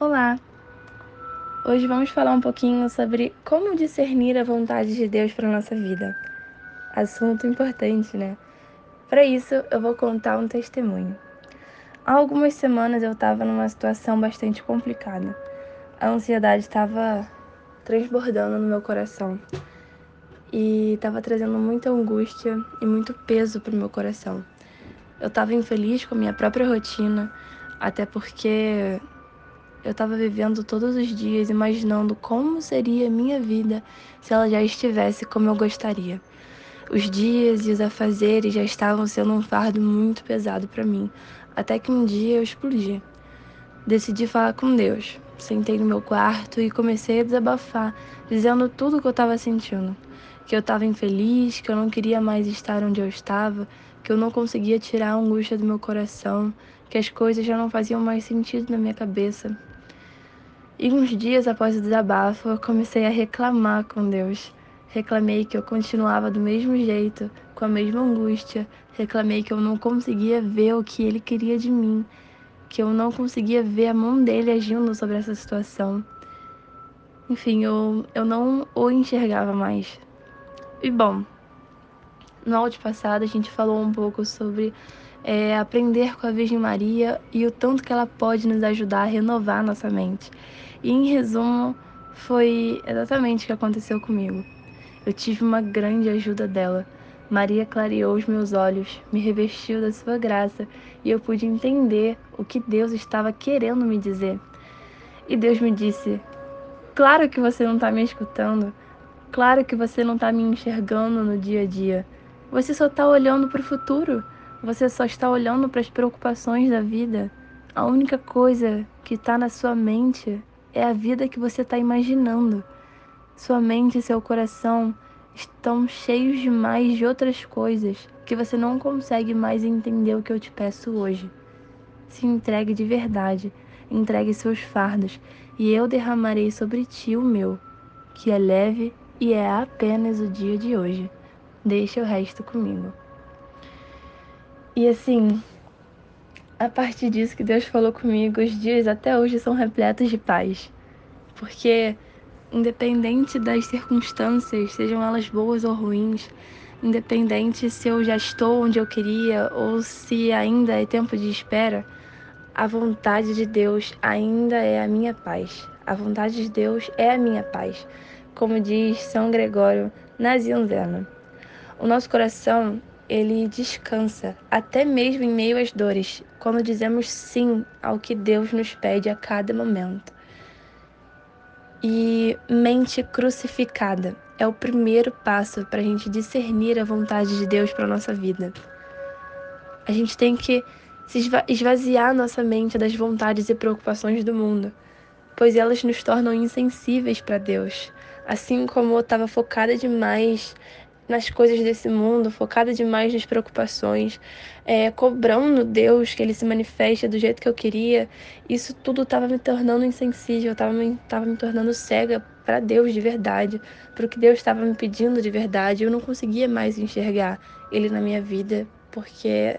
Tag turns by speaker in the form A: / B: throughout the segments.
A: Olá! Hoje vamos falar um pouquinho sobre como discernir a vontade de Deus para nossa vida. Assunto importante, né? Para isso, eu vou contar um testemunho. Há algumas semanas eu estava numa situação bastante complicada. A ansiedade estava transbordando no meu coração e estava trazendo muita angústia e muito peso para o meu coração. Eu estava infeliz com a minha própria rotina, até porque eu estava vivendo todos os dias imaginando como seria a minha vida se ela já estivesse como eu gostaria. Os dias e os afazeres já estavam sendo um fardo muito pesado para mim, até que um dia eu explodi. Decidi falar com Deus. Sentei no meu quarto e comecei a desabafar, dizendo tudo o que eu estava sentindo. Que eu estava infeliz, que eu não queria mais estar onde eu estava, que eu não conseguia tirar a angústia do meu coração, que as coisas já não faziam mais sentido na minha cabeça, e uns dias após o desabafo, eu comecei a reclamar com Deus. Reclamei que eu continuava do mesmo jeito, com a mesma angústia. Reclamei que eu não conseguia ver o que ele queria de mim, que eu não conseguia ver a mão dele agindo sobre essa situação. Enfim, eu, eu não o enxergava mais. E bom, no áudio passado a gente falou um pouco sobre é, aprender com a Virgem Maria e o tanto que ela pode nos ajudar a renovar nossa mente. E em resumo, foi exatamente o que aconteceu comigo. Eu tive uma grande ajuda dela. Maria clareou os meus olhos, me revestiu da sua graça e eu pude entender o que Deus estava querendo me dizer. E Deus me disse: Claro que você não está me escutando, claro que você não está me enxergando no dia a dia. Você só está olhando para o futuro, você só está olhando para as preocupações da vida. A única coisa que está na sua mente é a vida que você está imaginando. Sua mente e seu coração estão cheios demais de outras coisas que você não consegue mais entender o que eu te peço hoje. Se entregue de verdade, entregue seus fardos, e eu derramarei sobre ti o meu, que é leve e é apenas o dia de hoje. Deixa o resto comigo. E assim, a partir disso que Deus falou comigo, os dias até hoje são repletos de paz. Porque, independente das circunstâncias, sejam elas boas ou ruins, independente se eu já estou onde eu queria ou se ainda é tempo de espera, a vontade de Deus ainda é a minha paz. A vontade de Deus é a minha paz. Como diz São Gregório Nazianzeno. O nosso coração ele descansa, até mesmo em meio às dores, quando dizemos sim ao que Deus nos pede a cada momento. E mente crucificada é o primeiro passo para a gente discernir a vontade de Deus para nossa vida. A gente tem que esvaziar nossa mente das vontades e preocupações do mundo, pois elas nos tornam insensíveis para Deus. Assim como eu estava focada demais nas coisas desse mundo, focada demais nas preocupações, é, cobrando Deus que ele se manifeste do jeito que eu queria, isso tudo estava me tornando insensível, estava me, me tornando cega para Deus de verdade, para o que Deus estava me pedindo de verdade. Eu não conseguia mais enxergar Ele na minha vida, porque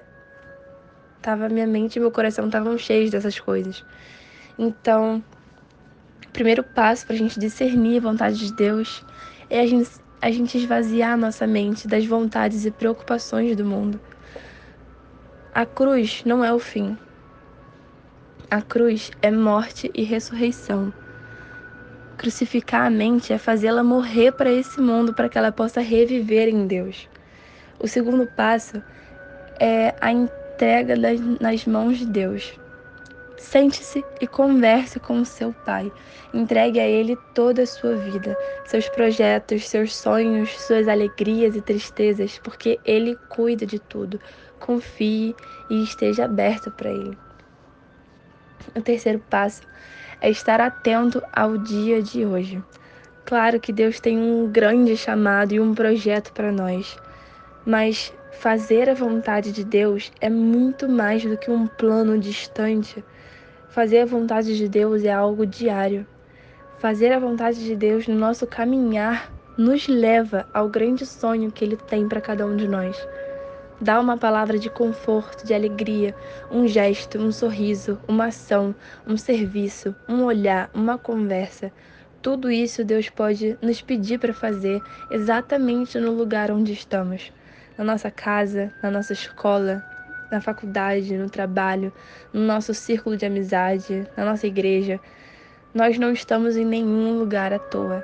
A: tava minha mente e meu coração estavam cheios dessas coisas. Então, o primeiro passo para a gente discernir a vontade de Deus é a gente a gente esvaziar nossa mente das vontades e preocupações do mundo. A cruz não é o fim. A cruz é morte e ressurreição. Crucificar a mente é fazê-la morrer para esse mundo para que ela possa reviver em Deus. O segundo passo é a entrega nas mãos de Deus. Sente-se e converse com o seu pai. Entregue a ele toda a sua vida, seus projetos, seus sonhos, suas alegrias e tristezas, porque ele cuida de tudo. Confie e esteja aberto para ele. O terceiro passo é estar atento ao dia de hoje. Claro que Deus tem um grande chamado e um projeto para nós, mas fazer a vontade de Deus é muito mais do que um plano distante Fazer a vontade de Deus é algo diário. Fazer a vontade de Deus no nosso caminhar nos leva ao grande sonho que Ele tem para cada um de nós. Dá uma palavra de conforto, de alegria, um gesto, um sorriso, uma ação, um serviço, um olhar, uma conversa. Tudo isso Deus pode nos pedir para fazer exatamente no lugar onde estamos. Na nossa casa, na nossa escola, na faculdade, no trabalho, no nosso círculo de amizade, na nossa igreja. Nós não estamos em nenhum lugar à toa.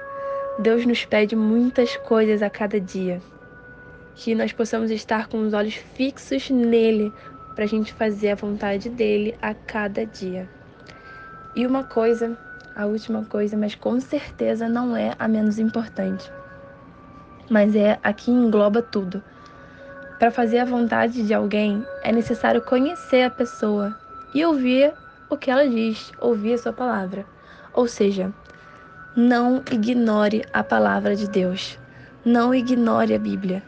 A: Deus nos pede muitas coisas a cada dia. Que nós possamos estar com os olhos fixos nele para a gente fazer a vontade dele a cada dia. E uma coisa, a última coisa, mas com certeza não é a menos importante, mas é a que engloba tudo para fazer a vontade de alguém, é necessário conhecer a pessoa e ouvir o que ela diz, ouvir a sua palavra. Ou seja, não ignore a palavra de Deus. Não ignore a Bíblia.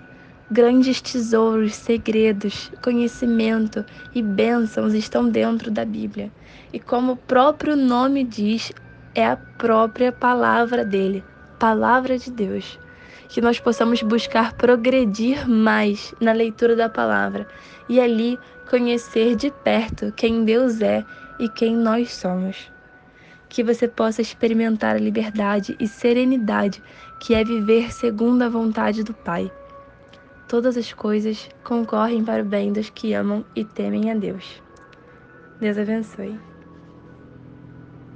A: Grandes tesouros, segredos, conhecimento e bênçãos estão dentro da Bíblia. E como o próprio nome diz, é a própria palavra dele, palavra de Deus que nós possamos buscar progredir mais na leitura da palavra e ali conhecer de perto quem Deus é e quem nós somos. Que você possa experimentar a liberdade e serenidade que é viver segundo a vontade do Pai. Todas as coisas concorrem para o bem dos que amam e temem a Deus. Deus abençoe.